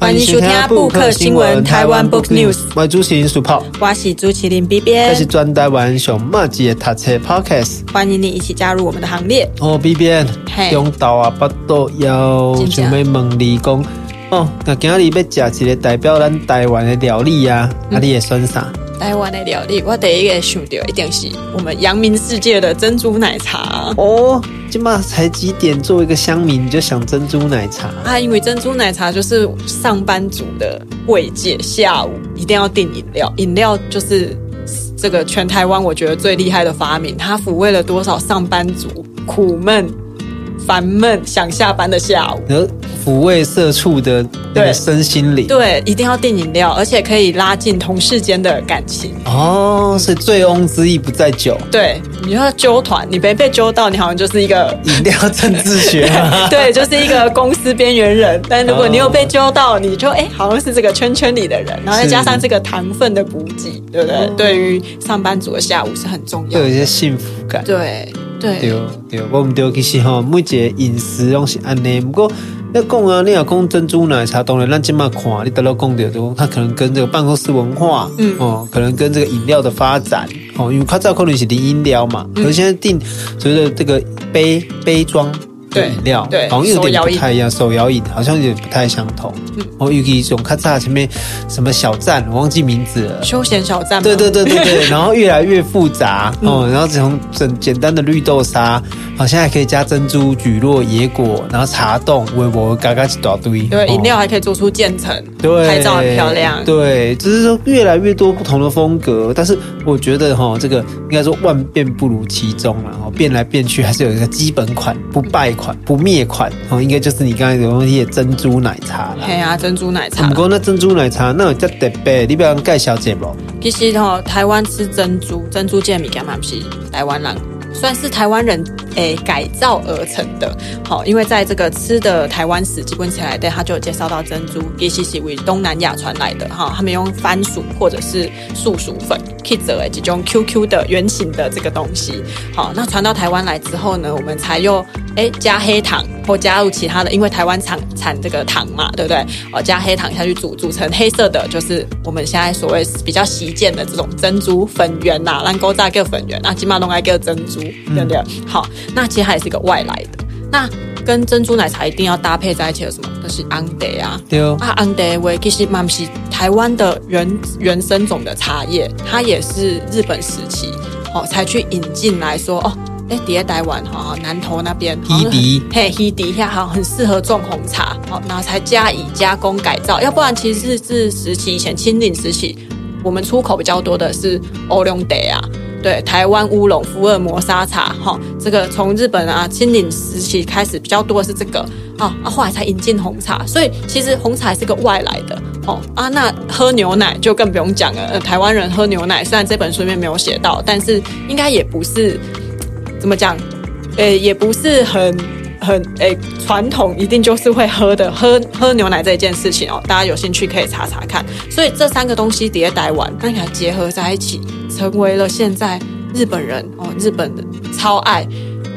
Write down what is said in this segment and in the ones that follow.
欢迎收听布克新闻台湾 Book News。我是主持人苏泡，我是主持人 B B。这是专台湾上马吉的读册 Podcast。欢迎你一起加入我们的行列。哦，B B，中岛啊，巴肚要准备问你讲，哦，那今日要吃一个代表咱台湾的料理啊，嗯、啊，你会选啥？台湾的料理，我第一个想到一定是我们扬名世界的珍珠奶茶哦。今嘛才几点，作为一个乡民，你就想珍珠奶茶啊？因为珍珠奶茶就是上班族的慰藉，下午一定要订饮料，饮料就是这个全台湾我觉得最厉害的发明，它抚慰了多少上班族苦闷。烦闷想下班的下午，然后抚慰社畜的对。身心灵，对，一定要订饮料，而且可以拉近同事间的感情。哦。所以醉翁之意不在酒，对，你要揪团，你没被揪到，你好像就是一个饮料政治学，对，就是一个公司边缘人。但如果你有被揪到，你就哎，好像是这个圈圈里的人，然后再加上这个糖分的补给，对不对？哦、对于上班族的下午是很重要有一些幸福感，对。对对对，我们对其实吼，每一个饮食拢是安尼。不过要讲啊，你要讲珍珠奶茶，当然咱今嘛看，你得到讲的都，它可能跟这个办公室文化，嗯哦，可能跟这个饮料的发展，哦，因为它知道可能是零饮料嘛，可是现在定所谓的这个杯杯装。对饮料，对，好像有点不太一样。手摇饮好像有点不太相同。嗯，我有一种咔嚓前面什么小站，我忘记名字了。休闲小站。对对对对对。然后越来越复杂哦，然后从简简单的绿豆沙，好像还可以加珍珠、蒟蒻、野果，然后茶冻、微波，嘎嘎一大堆。对，饮料还可以做出渐层，对，拍照很漂亮。对，只是说越来越多不同的风格，但是我觉得哈，这个应该说万变不如其宗了，然后变来变去还是有一个基本款不败。款不灭款哦，应该就是你刚才有东西的珍珠奶茶了。对啊，珍珠奶茶。不过那珍珠奶茶那有叫特别，你不要介绍这不？其实哦，台湾吃珍珠，珍珠这米干嘛不是台湾人，算是台湾人。诶，改造而成的，好，因为在这个吃的台湾史基本起来，对，他就有介绍到珍珠，其实是为东南亚传来的，哈，他们用番薯或者是素薯粉去做诶这种 QQ 的圆形的这个东西，好，那传到台湾来之后呢，我们才又诶加黑糖或加入其他的，因为台湾产产这个糖嘛，对不对？哦，加黑糖下去煮，煮成黑色的，就是我们现在所谓比较习见的这种珍珠粉圆呐，咱古早叫粉圆，那起码都爱叫珍珠，对不对？好。那其实它也是一个外来的，那跟珍珠奶茶一定要搭配在一起的什么？就是红茶啊，对。哦，啊红茶为其实嘛是台湾的原原生种的茶叶，它也是日本时期哦才去引进来说哦，哎，底下台湾哈南投那边，伊迪 嘿伊迪下好很适合种红茶，哦，然后才加以加工改造，要不然其实是是时期以前清领时期，我们出口比较多的是欧龙德啊。对，台湾乌龙、福尔摩沙茶，哈，这个从日本啊清领时期开始比较多的是这个，啊，后来才引进红茶，所以其实红茶是个外来的，哦啊，那喝牛奶就更不用讲了，呃，台湾人喝牛奶，虽然这本书里面没有写到，但是应该也不是怎么讲，诶，也不是很很诶传统，一定就是会喝的，喝喝牛奶这件事情哦，大家有兴趣可以查查看，所以这三个东西叠带完，那你还结合在一起。成为了现在日本人哦，日本的超爱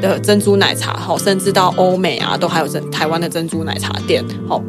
的珍珠奶茶，好，甚至到欧美啊，都还有珍台湾的珍珠奶茶店，好。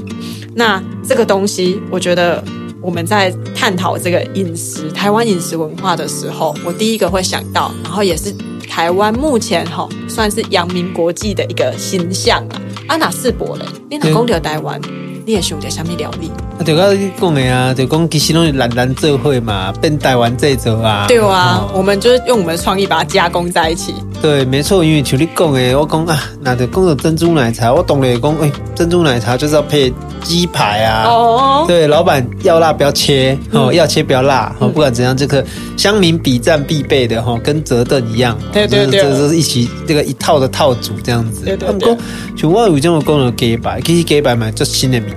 那这个东西，我觉得我们在探讨这个饮食台湾饮食文化的时候，我第一个会想到，然后也是台湾目前哈算是扬名国际的一个形象啊。安娜世博嘞，你哪讲到台湾？你也想在什么料理？啊，就刚讲的啊，就讲其实拢是懒懒做会嘛，变台湾这做啊。对啊，我们就是用我们的创意把它加工在一起。对，没错，因为像你讲的，我讲啊，那就讲到珍珠奶茶，我懂了，讲哎，珍珠奶茶就是要配鸡排啊。哦。对，老板要辣不要切，哦，要切不要辣，哦，不管怎样，这个乡民比战必备的哈，跟折凳一样。对对对。这是一起这个一套的套组这样子。对对对。像我有这种讲的鸡排，其实鸡排嘛，就新的名。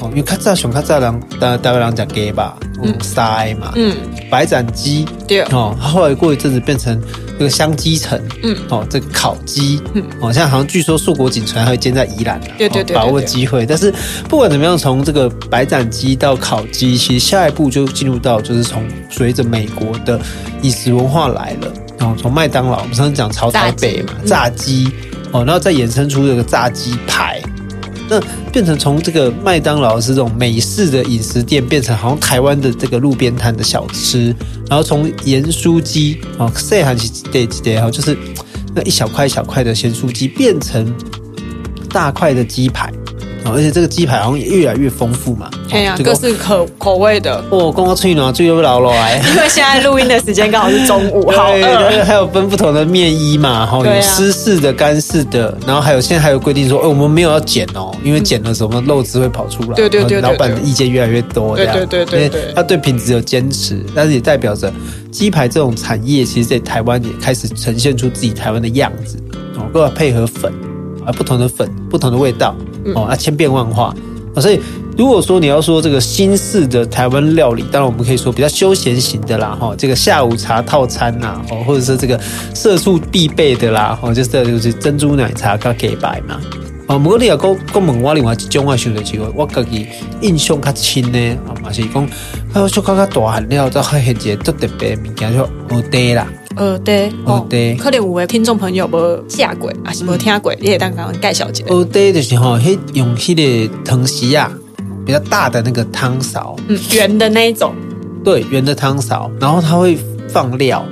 哦，因为较早上较早人，大大概人讲鸡吧，嗯，塞嘛，嗯，白斩鸡，对，哦，后来过一阵子变成这个香鸡城，嗯，哦，这个烤鸡，嗯，哦，现在好像据说硕果仅存还会建在宜兰，对对对，把握机会。但是不管怎么样，从这个白斩鸡到烤鸡，其实下一步就进入到就是从随着美国的饮食文化来了，然后从麦当劳，我们上次讲潮台北嘛，炸鸡，哦，然后再衍生出这个炸鸡排。那变成从这个麦当劳是这种美式的饮食店，变成好像台湾的这个路边摊的小吃，然后从盐酥鸡啊，细汉是对对哈，就是那一小块一小块的咸酥鸡，变成大块的鸡排。而且这个鸡排好像也越来越丰富嘛，对呀，各式口口味的。哦，刚刚吹暖最又老了哎，因为现在录音的时间刚好是中午，好饿。还有分不同的面衣嘛，哈，有湿式的、干式的，然后还有现在还有规定说，哎，我们没有要剪哦，因为剪了什么肉汁会跑出来。对对对，老板的意见越来越多，对对对对对，他对品质有坚持，但是也代表着鸡排这种产业，其实在台湾也开始呈现出自己台湾的样子哦，都要配合粉啊，不同的粉，不同的味道哦，啊，千变万化。啊，所以如果说你要说这个新式的台湾料理，当然我们可以说比较休闲型的啦，哈，这个下午茶套餐呐，哦，或者是这个社畜必备的啦，哦，就是就是珍珠奶茶跟给白嘛，啊，不过你要讲讲问我另外一种我想的机会，我自己印象较深呢，啊，嘛是讲，还有小可较大汉了，再还现一个特别物件叫蚵嗲啦。呃，对，呃，对，可能有位听众朋友无食过，还是无听过，你也当刚刚介绍一下。蚵嗲就是吼，迄用迄个汤匙啊，比较大的那个汤勺，嗯，圆的那一种，对，圆的汤勺，然后它会放料，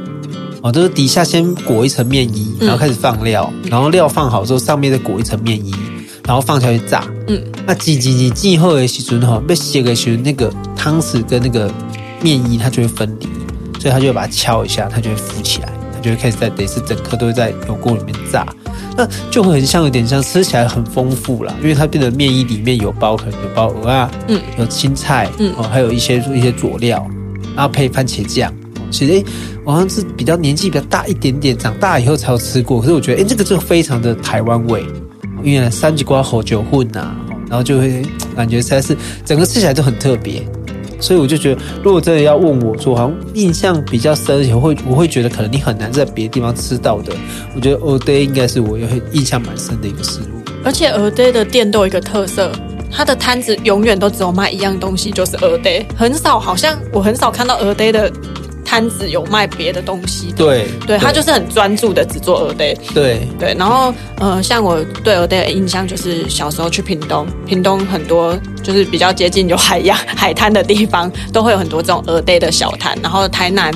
哦，就是底下先裹一层面衣，然后开始放料，嗯、然后料放好之后，上面再裹一层面衣，然后放下去炸，嗯，那挤挤挤挤后的时候哈，被写的时候那个汤匙跟那个面衣它就会分离。所以他就会把它敲一下，它就会浮起来，它就会开始在得是整颗都会在油锅里面炸，那就会很像有点像吃起来很丰富啦，因为它变得面衣里面有包可能有包鹅啊，嗯，有青菜，嗯，哦，还有一些一些佐料，然后配番茄酱。其实诶，我好像是比较年纪比较大一点点，长大以后才有吃过，可是我觉得诶，这个就非常的台湾味，因为三级瓜红酒混呐，然后就会感觉实在是整个吃起来都很特别。所以我就觉得，如果真的要问我说，好像印象比较深，会我会觉得可能你很难在别的地方吃到的，我觉得 Oday 应该是我有印象蛮深的一个食物。而且 Oday 的店都有一个特色，它的摊子永远都只有卖一样东西，就是 Oday，，很少，好像我很少看到 Oday 的。摊子有卖别的东西的，对对，他就是很专注的只做鹅蛋，对对。然后呃，像我对鹅蛋的印象就是小时候去屏东，屏东很多就是比较接近有海洋海滩的地方，都会有很多这种鹅蛋的小摊。然后台南。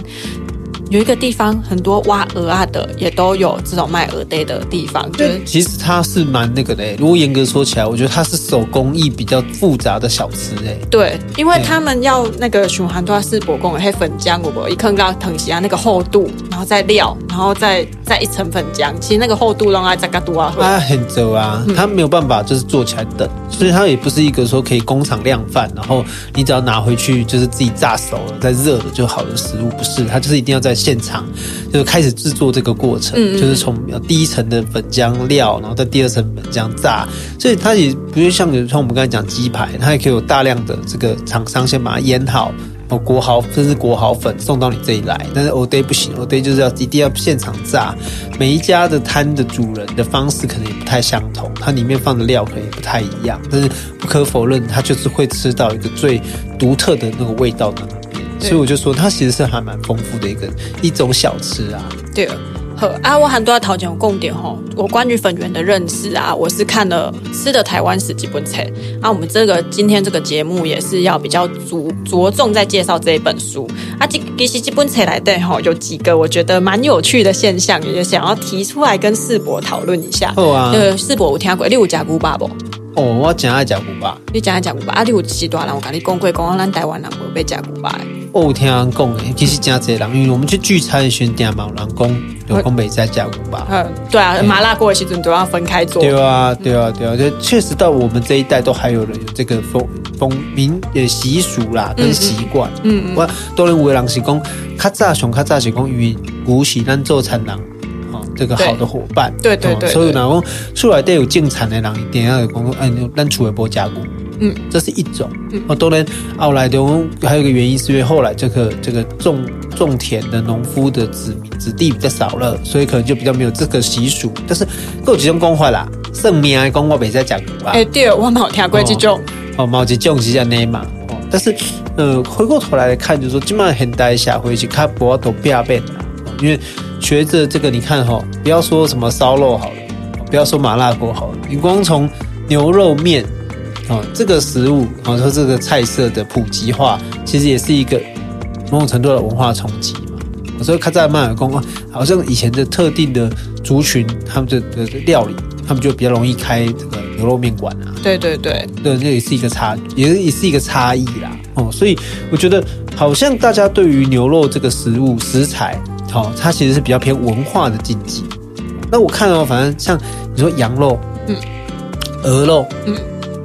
有一个地方很多挖鹅啊的，也都有这种卖鹅蛋的地方。就是其实它是蛮那个的，如果严格说起来，我觉得它是手工艺比较复杂的小吃诶。对，因为他们要那个循环都要是伯公黑粉浆，我不一坑到藤席啊那个厚度，然后再料，然后再再一层粉浆。其实那个厚度让它再加多啊。它很皱啊，它没有办法就是做起来等，所以它也不是一个说可以工厂量贩，然后你只要拿回去就是自己炸熟了再热了就好的食物，不是，它就是一定要在。现场就是开始制作这个过程，嗯嗯就是从第一层的粉浆料，然后在第二层粉浆炸，所以它也不是像像我们刚才讲鸡排，它也可以有大量的这个厂商先把它腌好，哦，裹好甚至裹好粉送到你这里来。但是蚵嗲不行，蚵嗲就是要一定要现场炸。每一家的摊的主人的方式可能也不太相同，它里面放的料可能也不太一样，但是不可否认，它就是会吃到一个最独特的那个味道的。所以我就说，它其实是还蛮丰富的一个一种小吃啊。对，好啊，我很多讨讲共点吼。我关于粉圆的认识啊，我是看了《吃的台湾史》几本册。啊，我们这个今天这个节目也是要比较着着重在介绍这一本书啊。这其实这本册来对吼，有几个我觉得蛮有趣的现象，也想要提出来跟世博讨论一下。好啊。呃，世博有听过，你有加古巴不？哦，我真爱加古巴。你真爱加古巴啊？你有时大人我跟你讲过，讲咱台湾人不会吃牛肉。哦，听人讲诶，其实真侪人，因为我们去聚餐的时候，店嘛有人讲，有讲美在加五吧？嗯，对啊，麻辣锅的时阵都要分开做。对啊，对啊，对啊，就确实到我们这一代都还有人有这个风风民呃习俗啦跟习惯。嗯嗯。我当然有的人是讲，较早上较早是讲，因为古时咱做餐人，哦，这个好的伙伴。对对对。所以呢，讲出来都有进产的人，一定要有讲，嗯，咱厝的无加固。嗯，这是一种。嗯哦，当然，后来的还有一个原因，是因为后来这个这个种种田的农夫的子民子弟比较少了，所以可能就比较没有这个习俗。但是各有几种讲法啦，算命的讲我没在讲吧。哎，对，我冇听过这种。哦，冇这种是这样嘛。哦，但是呃，回过头来来看，就是说，基本上现代社会去看不都变变了。因为学着这个，你看哈，不要说什么烧肉好了，不要说麻辣锅好了，你光从牛肉面哦，这个食物哦，说这个菜色的普及化，其实也是一个某种程度的文化冲击嘛。所以看在曼尔宫啊，好像以前的特定的族群，他们的的料理，他们就比较容易开这个牛肉面馆啊。对对对，对，这也是一个差，也也是一个差异啦。哦，所以我觉得好像大家对于牛肉这个食物食材，好、哦，它其实是比较偏文化的禁忌。那我看到，反正像你说羊肉，嗯，鹅肉，嗯。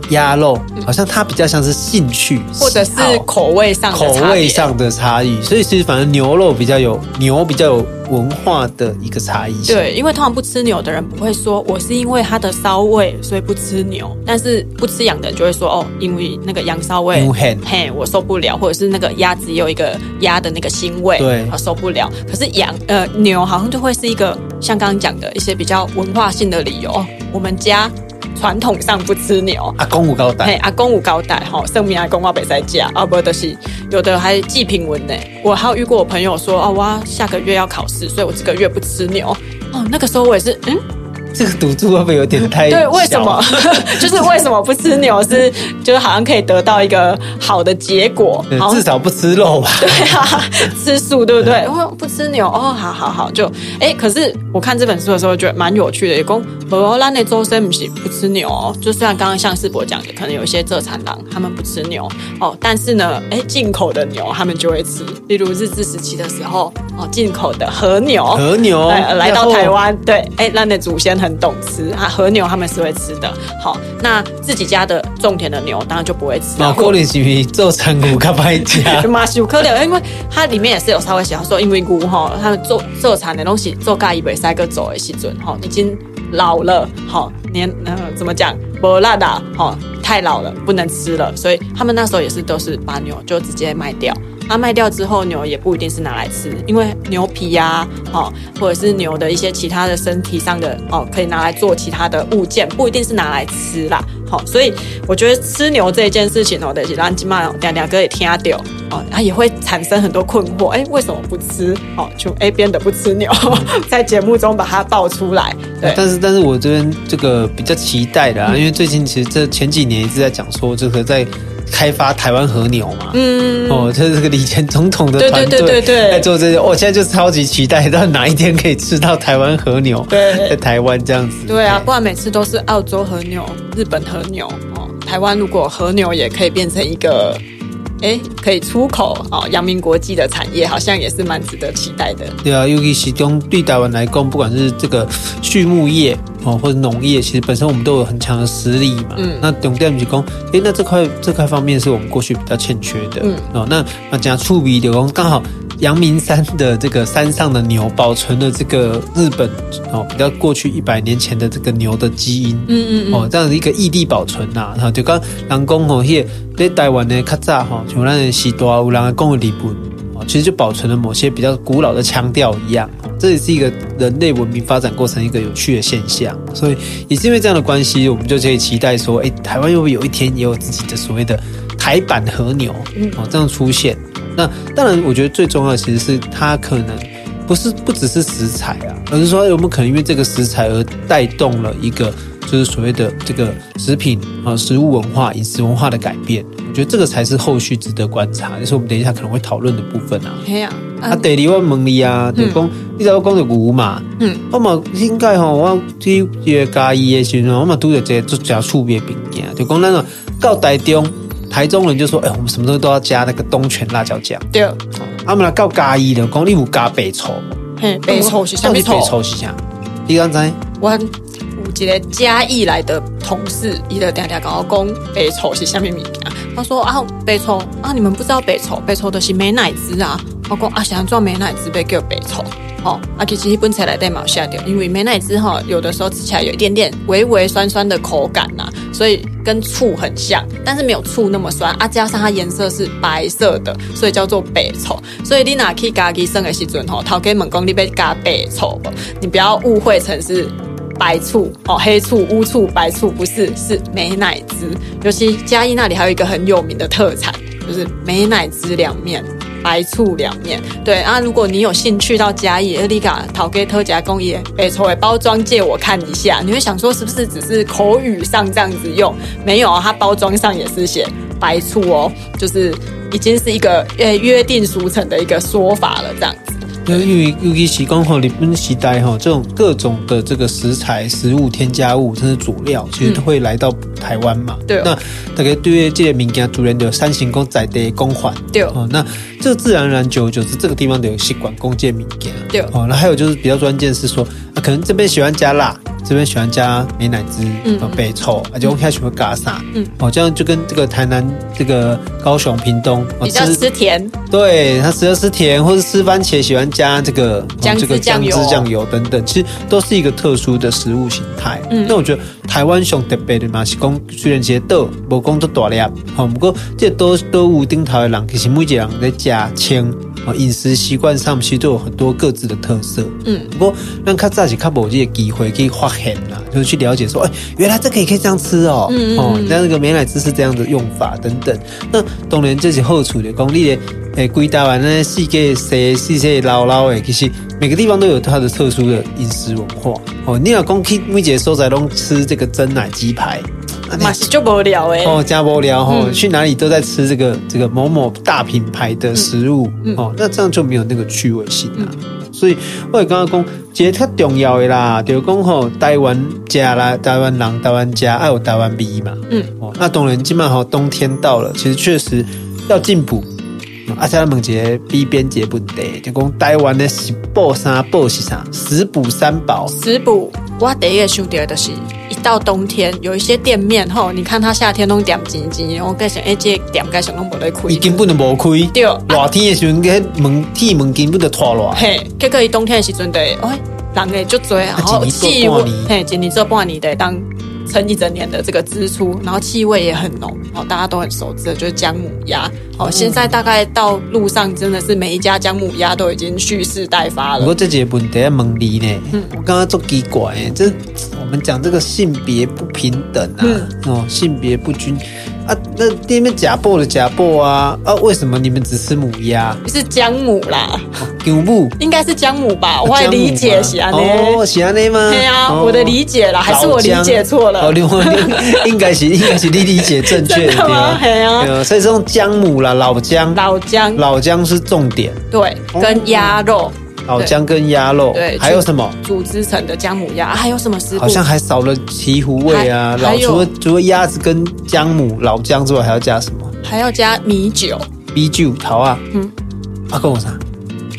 鸭肉好像它比较像是兴趣，或者是口味上的口味上的差异，所以其实反正牛肉比较有牛比较有文化的一个差异。对，因为通常不吃牛的人不会说我是因为它的骚味所以不吃牛，但是不吃羊的人就会说哦，因为那个羊骚味，嘿，我受不了，或者是那个鸭子有一个鸭的那个腥味，对，我受不了。可是羊呃牛好像就会是一个像刚刚讲的一些比较文化性的理由，我们家。传统上不吃牛，阿公有交代，嘿，阿公有交代，吼，生命阿公我别再加，啊，不就是有的还祭品文呢。我还有遇过我朋友说，哦，我下个月要考试，所以我这个月不吃牛。哦，那个时候我也是，嗯。这个赌注会不会有点太小？对，为什么？就是为什么不吃牛是，就是好像可以得到一个好的结果，至少不吃肉吧？对啊，吃素对不对？哦，不吃牛哦，好好好，就哎，可是我看这本书的时候觉得蛮有趣的，也讲荷兰的周深不是不吃牛哦，就虽然刚刚像世博讲的，可能有一些蔗产郎他们不吃牛哦，但是呢，哎，进口的牛他们就会吃，例如日治时期的时候哦，进口的和牛，和牛来到台湾，对，哎，咱的祖先很。很懂吃啊，和牛他们是会吃的。好，那自己家的种田的牛当然就不会吃。那可能是因为做产骨较歹吃，嘛是有可能，因为它里面也是有稍微写到说，因为牛哈，它做做产的东西做咖一杯三个走的时阵哈，已经老了，好年呃怎么讲，不辣的，好太老了不能吃了，所以他们那时候也是都是把牛就直接卖掉。它、啊、卖掉之后，牛也不一定是拿来吃，因为牛皮呀、啊，哦，或者是牛的一些其他的身体上的哦，可以拿来做其他的物件，不一定是拿来吃啦。好、哦，所以我觉得吃牛这一件事情哦，得是让金马两两个也听下掉哦，他也会产生很多困惑。哎，为什么不吃？哦，就 A 边的不吃牛，在节目中把它爆出来。对，但是但是我这边这个比较期待的啊，嗯、因为最近其实这前几年一直在讲说这个在。开发台湾和牛嘛，嗯，哦，这是这个李前总统的团队在做这些，我、哦、现在就超级期待，到哪一天可以吃到台湾和牛，对，在台湾这样子，对啊，不然每次都是澳洲和牛、日本和牛，哦，台湾如果和牛也可以变成一个。哎，可以出口哦，阳明国际的产业好像也是蛮值得期待的。对啊，尤其其中对台湾来讲，不管是这个畜牧业哦，或者农业，其实本身我们都有很强的实力嘛。嗯，那重点是讲，哎，那这块这块方面是我们过去比较欠缺的。嗯，哦，那那讲触鼻的工，刚好。阳明山的这个山上的牛保存了这个日本哦，比较过去一百年前的这个牛的基因，嗯嗯，嗯。哦，这样的一个异地保存呐，然后就刚人讲哦，迄在台湾的较早哈，像咱的时代有人讲的日本哦，其实就保存了某些比较古老的腔调一样，这也是一个人类文明发展过程一个有趣的现象，所以也是因为这样的关系，我们就可以期待说，哎，台湾会不会有一天也有自己的所谓的台版和牛哦，这样出现。那当然，我觉得最重要的其实是它可能不是不只是食材啊，而是说有没有可能因为这个食材而带动了一个就是所谓的这个食品啊、食物文化、饮食文化的改变。我觉得这个才是后续值得观察，就是我们等一下可能会讨论的部分啊。对啊，啊，第二我问你啊，就讲你知道我讲的牛嘛？嗯，我嘛应该吼，我去这个嘉义的时候，我嘛拄着这个做加醋的物件，就讲那个到台中。台中人就说：“哎、欸，我们什么东西都要加那个东泉辣椒酱。”对，他们来告嘉义的，讲你有加白醋。嘿，白醋是什么？白醋是啥？你刚才我有一个嘉义来的同事，伊就常常跟我讲白醋是什么物件。他说：“啊，白醋啊，你们不知道白醋？白醋都是美乃滋啊。”我讲：“啊，想做美乃滋，被叫白醋。”哦，啊，其实本菜来带毛下掉，因为美乃滋哈，有的时候吃起来有一点点微微酸酸的口感呐、啊，所以跟醋很像，但是没有醋那么酸啊。加上它颜色是白色的，所以叫做白醋。所以你拿去家己生的时阵吼，头家问讲你要加白醋不？你不要误会成是白醋哦，黑醋、乌醋、白醋不是，是美乃滋。尤其嘉义那里还有一个很有名的特产，就是美乃滋凉面。白醋两面。对啊，如果你有兴趣到嘉义，你卡陶给特加工业北抽的包装借我看一下，你会想说是不是只是口语上这样子用？没有啊，它包装上也是写白醋哦，就是已经是一个呃约定俗成的一个说法了，这样子。因为尤其是讲吼，日本时代吼，这种各种的这个食材、食物添加物，甚至佐料，其实都会来到台湾嘛。对、嗯。那大概对于这些民间主人的三行公仔的公款。对。哦，那这自然而然久而久之，这个地方的有习惯公建民间。对。哦，那还有就是比较关键是说，啊，可能这边喜欢加辣。这边喜欢加美乃滋，嗯，白醋，而且我开始会加啥，嗯，哦，这样就跟这个台南、这个高雄、屏东比较吃甜，对，他只要吃甜，或者吃番茄喜欢加这个姜汁酱油、酱油等等，其实都是一个特殊的食物形态。嗯，那我觉得台湾上特别的嘛是讲，虽然这些豆无讲做大量，好，不过这都都有顶头的人，其实每一个人在加清。饮食习惯上其实都有很多各自的特色。嗯，不过让卡扎起卡宝这些机会可以发现啦，就是去了解说，哎，原来这个也可以这样吃哦。嗯嗯。哦，那那个美乃滋是这样的用法等等。那当然这是好处的，讲你的诶，归台湾呢，世界细细细老老诶，其实每个地方都有它的特殊的饮食文化。哦，你老公去每个所在拢吃这个蒸奶鸡排。嘛是就无聊诶哦，加无聊哦，去哪里都在吃这个这个某某大品牌的食物、哦，那这样就没有那个趣味性啦。嗯、所以我刚刚讲，一个较重要的啦，就是讲吼，台湾家啦，台湾人，台湾家爱有台湾味嘛。嗯，哦，那当然，今嘛吼冬天到了，其实确实要进补。阿且问一个边边节问题，就讲台湾的食补三宝是啥？食补三宝。食补，我第一个想到的是。一到冬天，有一些店面吼，你看它夏天拢点几几，我该想，哎，这店该想拢无得开，伊根本就无开。对，热天的时阵，个门铁门根本就脱落。嘿，结果伊冬天的时阵，对，哎，人诶就多，然后气温，嘿，一年做半年的当。撑一整年的这个支出，然后气味也很浓哦，大家都很熟知的，就是姜母鸭哦。现在大概到路上真的是每一家姜母鸭都已经蓄势待发了。不过这几个问题要问你呢，嗯，我刚刚做奇怪，这我们讲这个性别不平等啊，嗯、哦，性别不均。啊，那店面假货的假货啊啊！为什么你们只吃母鸭？是姜母啦，姜母应该是姜母吧？我还理解是安呢哦，是安呢吗？对啊，我的理解啦，还是我理解错了？哦，另外 应该是应该是你理解正确的 吗？对啊，所以是用姜母啦，老姜，老姜，老姜是重点，对，跟鸭肉。老姜跟鸭肉，对，还有什么？煮之成的姜母鸭，还有什么食？好像还少了醍醐味啊！老除了除了鸭子跟姜母、老姜之外，还要加什么？还要加米酒。米酒好啊。嗯。阿公我啥？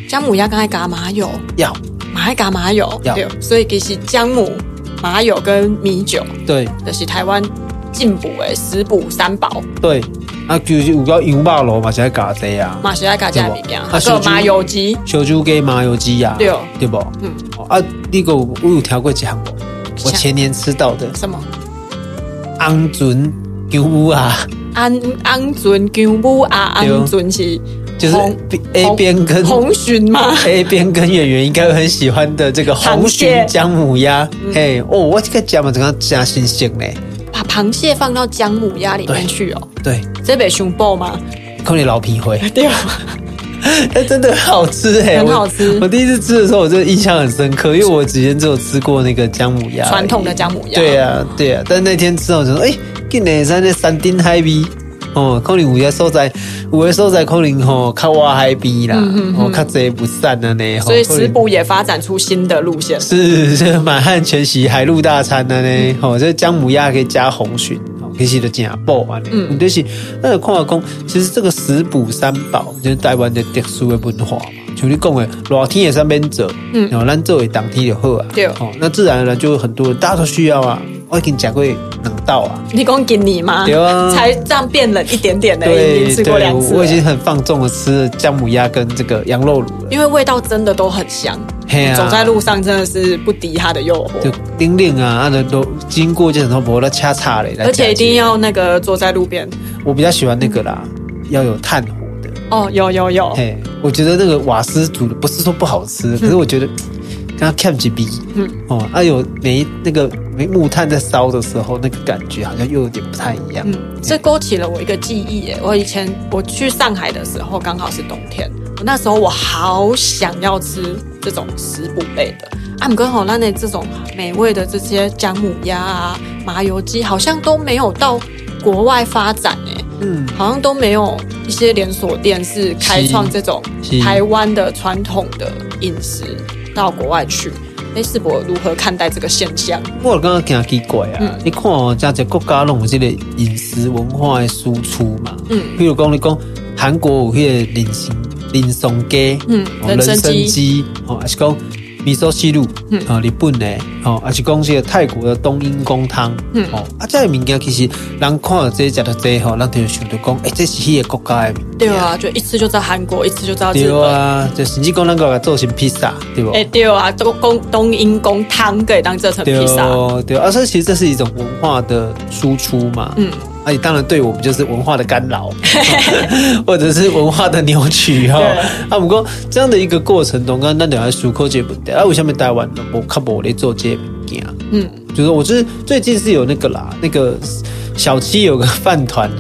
姜母鸭刚才加麻油。要。还加麻油。要。所以其实姜母、麻油跟米酒，对，就是台湾进补诶食补三宝。对。啊，就是有个羊肉炉嘛，是爱加这啊，嘛是爱加这物件，还有麻油鸡，小猪鸡麻油鸡呀，对。对不？嗯，啊，那个我有调过几项，我前年吃到的。什么？鹌鹑牛母啊，鹌鹌鹑牛母啊，鹌鹑是就是 A 边跟红鲟吗？A 边跟演员应该很喜欢的这个红鲟姜母鸭，嘿，哦，我这个姜嘛，怎样加新鲜嘞？把螃蟹放到姜母鸭里面去哦。对，这北熊爆吗？看你老皮灰。对啊，它 真的很好吃哎，很好吃我。我第一次吃的时候，我真的印象很深刻，因为我之前只有吃过那个姜母鸭，传统的姜母鸭。对啊，对啊。但那天吃我就说，哎，今年在那山顶海味。哦，可能有些所在，有些所在可能吼较挖海边啦，哦较济不散的呢。所以食补也发展出新的路线，是是满汉全席海陆大餐的呢。哦，这姜母鸭可以加红鲟，哦，其实就真补啊。嗯，就是那个矿工，其实这个食补三宝就是台湾的特殊的文化嘛。像你讲的，热天也上边做，嗯，然后咱做为当天就好啊。对，哦，那自然而然就很多人大家都需要啊。我已经讲过冷到啊！你讲给你吗？对啊，才这样变冷一点点的，已经吃过两次。我已经很放纵的吃了姜母鸭跟这个羊肉炉了，因为味道真的都很香。嘿走在路上真的是不敌它的诱惑。就叮铃啊，那都经过就很多伯的掐叉嘞。而且一定要那个坐在路边。我比较喜欢那个啦，要有炭火的。哦，有有有。嘿，我觉得那个瓦斯煮的不是说不好吃，可是我觉得。跟他 catch 比，嗯，哦，啊有每那个木炭在烧的时候，那个感觉好像又有点不太一样。嗯，这勾起了我一个记忆耶。我以前我去上海的时候，刚好是冬天，我那时候我好想要吃这种食补类的。啊，刚好那那这种美味的这些姜母鸭啊、麻油鸡，好像都没有到国外发展诶。嗯，好像都没有一些连锁店是开创这种台湾的传统的饮食到国外去。哎，世博如何看待这个现象？我刚刚讲奇怪啊，嗯、你看哦，这些国家拢有这个饮食文化的输出嘛。嗯，比如讲你讲韩国有迄个人参人参鸡，嗯，人参鸡，哦，还是讲。米索西路，嗯，啊，日本的，哦，而且讲这个泰国的冬阴功汤，嗯，哦，啊，这个物件其实人看到这些食到这吼，人就想到讲，哎，这是迄个国家的。对啊，就一次就知道韩国，一次就知道日本。对啊，就甚至讲能够做成披萨，对不？哎，对啊，冬冬冬阴功汤可以当做成披萨，对啊，所以其实这是一种文化的输出嘛，嗯。那当然对我们就是文化的干扰，或者是文化的扭曲哈。啊，不过这样的一个过程中，刚刚那两位熟客节目的啊，为什么台湾我看不来做这物件？嗯，就是我就是最近是有那个啦，那个小七有个饭团，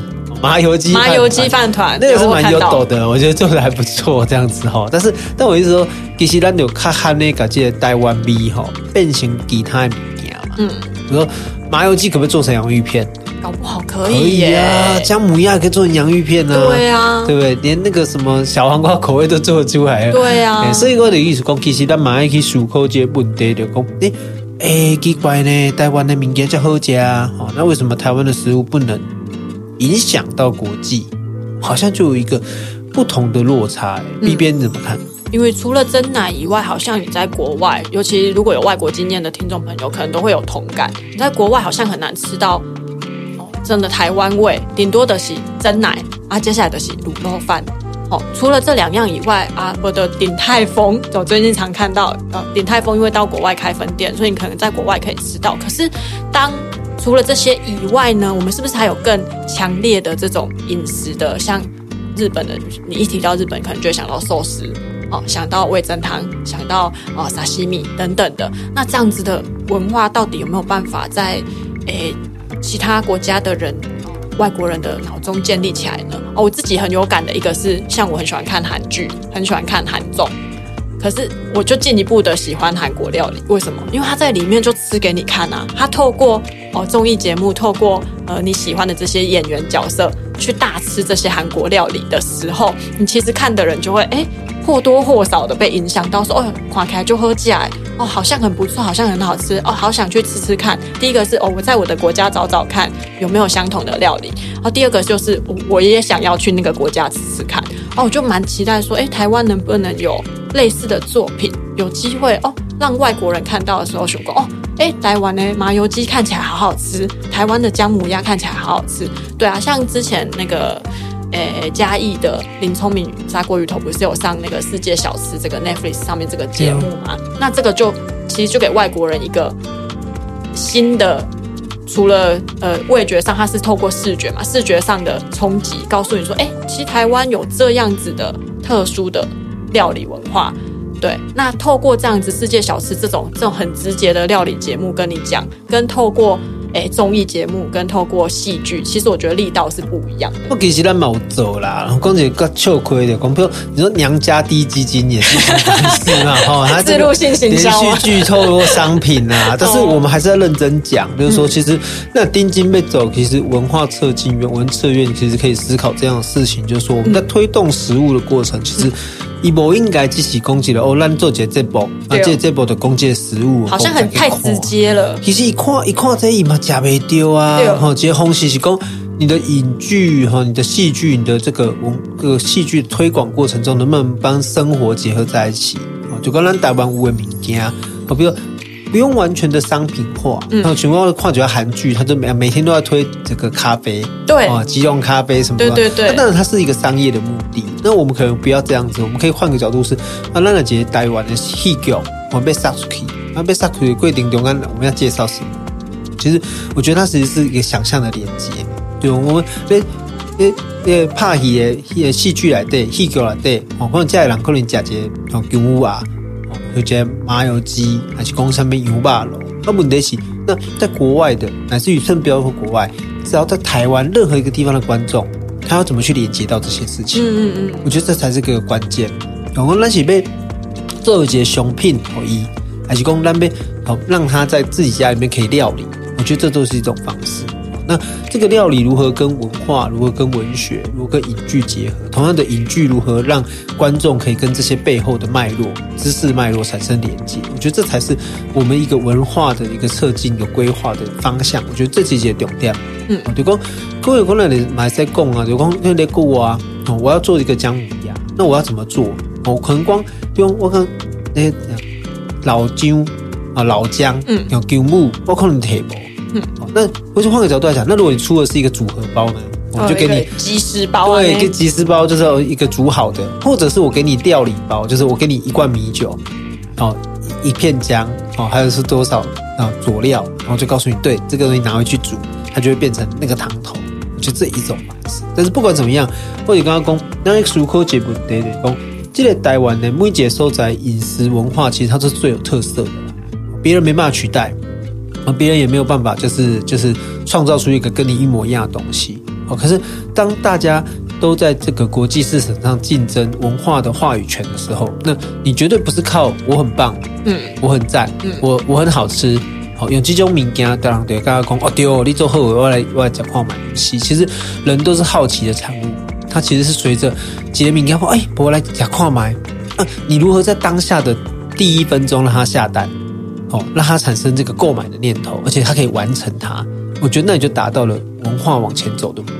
麻油鸡麻油鸡饭团，那个是蛮有抖的，我觉得做的还不错，这样子哈。但是，但我意思说，其实咱有看看那个这个台湾味哈，变成其他的物件嘛。嗯，比如说麻油鸡可不可以做成洋芋片？搞不好可以耶！姜母鸭可以做成洋芋片呢。对啊，对不对？连那个什么小黄瓜口味都做得出来了。对啊，所以我的意思讲，其实咱马上去思考这个问题，就讲，诶，诶，奇怪呢，台湾的民间叫好吃啊，那为什么台湾的食物不能影响到国际？好像就有一个不同的落差。B 边你怎么看？因为除了真奶以外，好像你在国外，尤其如果有外国经验的听众朋友，可能都会有同感。你在国外好像很难吃到。真的台湾味，顶多的是蒸奶啊，接下来的是卤肉饭。哦，除了这两样以外啊，我的鼎泰丰，我最近常看到，呃，鼎泰丰因为到国外开分店，所以你可能在国外可以吃到。可是，当除了这些以外呢，我们是不是还有更强烈的这种饮食的？像日本的，你一提到日本，可能就会想到寿司，哦，想到味噌汤，想到哦沙西米等等的。那这样子的文化到底有没有办法在诶？其他国家的人，外国人的脑中建立起来呢？哦，我自己很有感的一个是，像我很喜欢看韩剧，很喜欢看韩综，可是我就进一步的喜欢韩国料理。为什么？因为他在里面就吃给你看啊，他透过哦综艺节目，透过呃你喜欢的这些演员角色去大吃这些韩国料理的时候，你其实看的人就会哎。诶或多或少的被影响到，说哦，垮开就喝起来，哦，好像很不错，好像很好吃，哦，好想去吃吃看。第一个是哦，我在我的国家找找看有没有相同的料理，然后第二个就是我我也想要去那个国家吃吃看，哦，我就蛮期待说，哎，台湾能不能有类似的作品，有机会哦，让外国人看到的时候说哦，哎，台湾的麻油鸡看起来好好吃，台湾的姜母鸭看起来好好吃，对啊，像之前那个。诶，嘉义的林聪明砂锅鱼头不是有上那个世界小吃这个 Netflix 上面这个节目吗？嗯、那这个就其实就给外国人一个新的，除了呃味觉上，它是透过视觉嘛，视觉上的冲击，告诉你说，哎，其实台湾有这样子的特殊的料理文化。对，那透过这样子世界小吃这种这种很直接的料理节目跟你讲，跟透过。哎，综艺节目跟透过戏剧，其实我觉得力道是不一样的。我其实咱冇做啦，讲起个糗亏的，讲比如你说娘家低基金也是是嘛，哈，它自入性行销，连续剧透过商品啊，但是我们还是要认真讲，就是说，其实那丁金被走，其实文化策进院、文策院其实可以思考这样的事情，就是说我们在推动食物的过程，其实。伊无应该只是攻击了哦，咱做这这部，啊，这这部的攻击食物，好像很太直接了。其实一看一看这伊嘛，食袂丢啊。吼，这些东西是讲你的影剧哈，你的戏剧，你的这个文这个戏剧推广过程中，能不能帮生活结合在一起？就讲咱台湾有的物件好，比如。不用完全的商品化，嗯，那全部跨主要韩剧，他就每每天都要推这个咖啡，对啊，即溶咖啡什么的，对对对。当然，它是一个商业的目的。那我们可能不要这样子，我们可以换个角度是，啊，那个节台湾的戏剧，我们被杀出去，啊，被杀出去规定中间我们要介绍什么？其实我觉得它其实是一个想象的连接，对，我们被诶诶，拍戏的戏剧来对，戏剧来对，哦，可能家里人可能假节哦，牛啊。有些麻油鸡还是讲上面油巴咯，那问题是那在国外的，乃至于甚至不要说国外，只要在台湾任何一个地方的观众，他要怎么去连接到这些事情？嗯嗯嗯，我觉得这才是个关键。然后那些被做一些商品统一，还是讲那边好让他在自己家里面可以料理，我觉得这都是一种方式。那这个料理如何跟文化，如何跟文学，如何跟影剧结合？同样的影剧如何让观众可以跟这些背后的脉络、知识脉络产生连接？我觉得这才是我们一个文化的一个策进、有规划的方向。我觉得这几节重点。嗯，对公，各位可能你买在供啊，对公，那你顾啊，我要做一个姜母鸭，那我要怎么做？我可能光用我看那老姜啊、老姜，嗯，有姜母，我可能提不。嗯，那我就换个角度来讲，那如果你出的是一个组合包呢？我就给你即食包，对，一个即食包就是一个煮好的，或者是我给你料理包，就是我给你一罐米酒，哦，一片姜，哦，还有是多少啊佐料，然后就告诉你，对，这个东西拿回去煮，它就会变成那个汤头，就这一种方式。但是不管怎么样，或者刚刚讲，那个苏科杰不对对讲，这个台湾的每一个所在饮食文化，其实它是最有特色的，别人没办法取代。别人也没有办法，就是就是创造出一个跟你一模一样的东西哦。可是当大家都在这个国际市场上竞争文化的话语权的时候，那你绝对不是靠我很棒，嗯，我很赞，嗯，我我很好吃，好用这种名言当然对大家讲哦，对哦，你做后我来我来讲话买东西。其实人都是好奇的产物，它其实是随着杰明要说哎，我来讲话买，啊，你如何在当下的第一分钟让他下单？哦，让他产生这个购买的念头，而且他可以完成它，我觉得那你就达到了文化往前走的目的。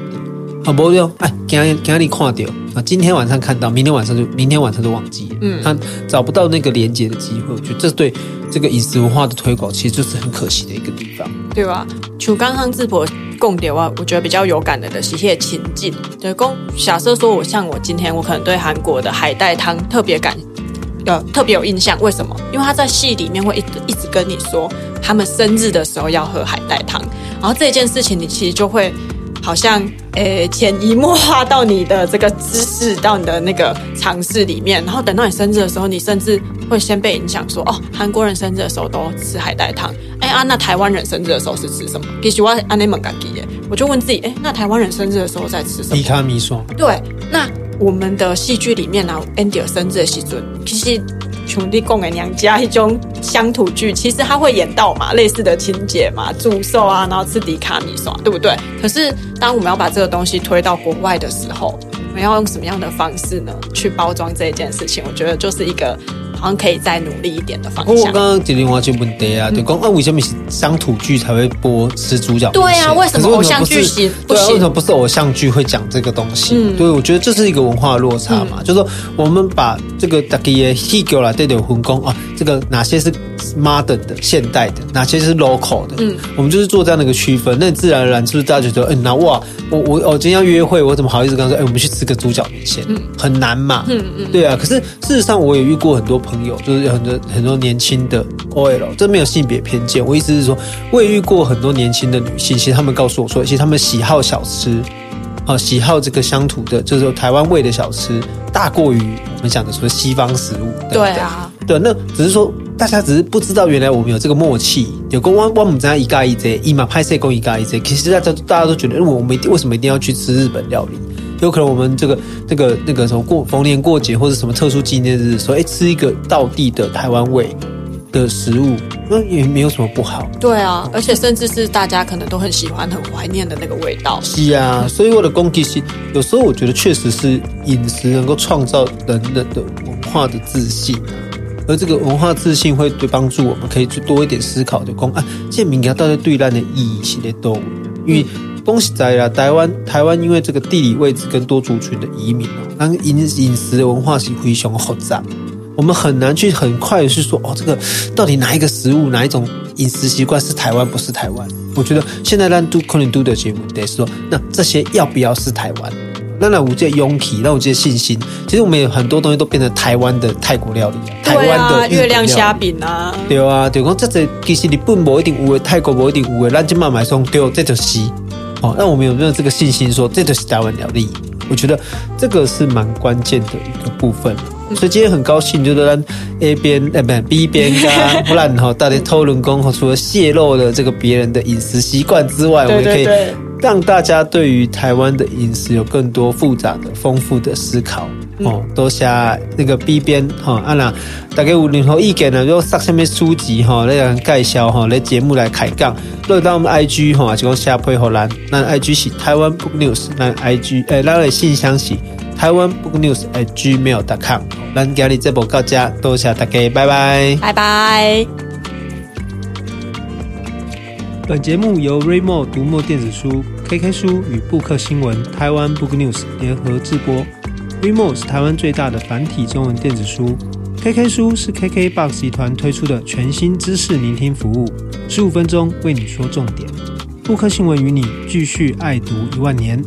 好，不用，哎，给他给他你看掉啊！今天晚上看到，明天晚上就明天晚上就忘记了。嗯，他找不到那个连接的机会，我觉得这对这个饮食文化的推广其实就是很可惜的一个地方，对吧？就刚刚智博供的话，我觉得比较有感的的是一些情境。对，公假设说我像我今天，我可能对韩国的海带汤特别感。呃，特别有印象，为什么？因为他在戏里面会一直一直跟你说，他们生日的时候要喝海带汤，然后这件事情你其实就会好像诶潜移默化到你的这个知识，到你的那个常识里面，然后等到你生日的时候，你甚至会先被影响说，哦，韩国人生日的时候都吃海带汤，哎啊，那台湾人生日的时候是吃什么？必须我安内蒙嘎吉耶，我就问自己，哎，那台湾人生日的时候在吃什么？米卡米爽。对，那。我们的戏剧里面呢，Andy 生日的时阵，其实兄弟供给娘家一种乡土剧，其实他会演到嘛，类似的情节嘛，祝寿啊，然后吃迪卡米爽，对不对？可是当我们要把这个东西推到国外的时候，我们要用什么样的方式呢？去包装这一件事情，我觉得就是一个。好像可以再努力一点的方向。我刚刚接电话就问对啊，就讲啊，为什么是乡土剧才会播吃猪脚？对啊，为什么偶像剧行？对啊，为什么不是偶像剧会讲这个东西？嗯，对，我觉得这是一个文化落差嘛。嗯、就是说，我们把这个大家的戏给了，对对，分工啊，这个哪些是 modern 的现代的，哪些是 local 的？嗯，我们就是做这样的一个区分。那自然而然，是不是大家觉得，嗯，那哇，我我我今天要约会，我怎么好意思跟他说，哎，我们去吃个猪脚面线？嗯，很难嘛。嗯嗯，对啊。可是事实上，我也遇过很多朋友，就是有很多。很多年轻的 OL，这没有性别偏见。我意思是说，我也遇过很多年轻的女性，其实她们告诉我说，其实她们喜好小吃，啊，喜好这个乡土的，就是说台湾味的小吃，大过于我们讲的说西方食物。对，对，对啊，对，那只是说大家只是不知道，原来我们有这个默契。有个汪汪母在一嘎一贼，一马拍摄公一嘎一贼。其实大家大家都觉得，我们为什么一定要去吃日本料理？有可能我们这个、那个、那个什么过逢年过节或者什么特殊纪念日，说哎吃一个道地的台湾味的食物，那也没有什么不好。对啊，而且甚至是大家可能都很喜欢、很怀念的那个味道。是啊，所以我的攻击性，有时候我觉得确实是饮食能够创造人的的文化的自信，而这个文化自信会对帮助我们可以去多一点思考的讲啊，这名它到底对咱的意义是在哪里？因为。恭喜在啦！台湾台湾因为这个地理位置跟多族群的移民哦，那饮饮食的文化是非常复杂，我们很难去很快的去说哦，这个到底哪一个食物哪一种饮食习惯是台湾不是台湾？我觉得现在让都可能都的节目得说，那这些要不要是台湾？那那我这勇气，那我这信心，其实我们有很多东西都变成台湾的泰国料理，台湾的月亮虾饼啊，对啊，对讲这这其实日本不一定有的，泰国不一定有的，咱今慢买送对，这就是。哦，那我们有没有这个信心说这就是台湾料理？我觉得这个是蛮关键的一个部分。所以今天很高兴，就是让 A 边呃不 B 边跟 不然哈，大家偷论工哈，除了泄露了这个别人的饮食习惯之外，我们也可以让大家对于台湾的饮食有更多复杂的、丰富的思考。哦，多下那个 B 边哈，啊那大家有任何意见呢？如果上下面书籍哈，来介绍哈，来节目来开讲。落到我们 IG 哈，就讲下配合栏，那 IG 是台湾 Book News，那 IG 诶，咱的信箱是台湾 Book News at gmail.com。咱今日这部到这，多谢大家，拜拜，拜拜。本节目由 Readmoo 读墨电子书、KK 书与布克新闻台湾 Book News 联合制播。Readmoo 是台湾最大的繁体中文电子书，KK 书是 KKBOX 集团推出的全新知识聆听服务，十五分钟为你说重点。布克新闻与你继续爱读一万年。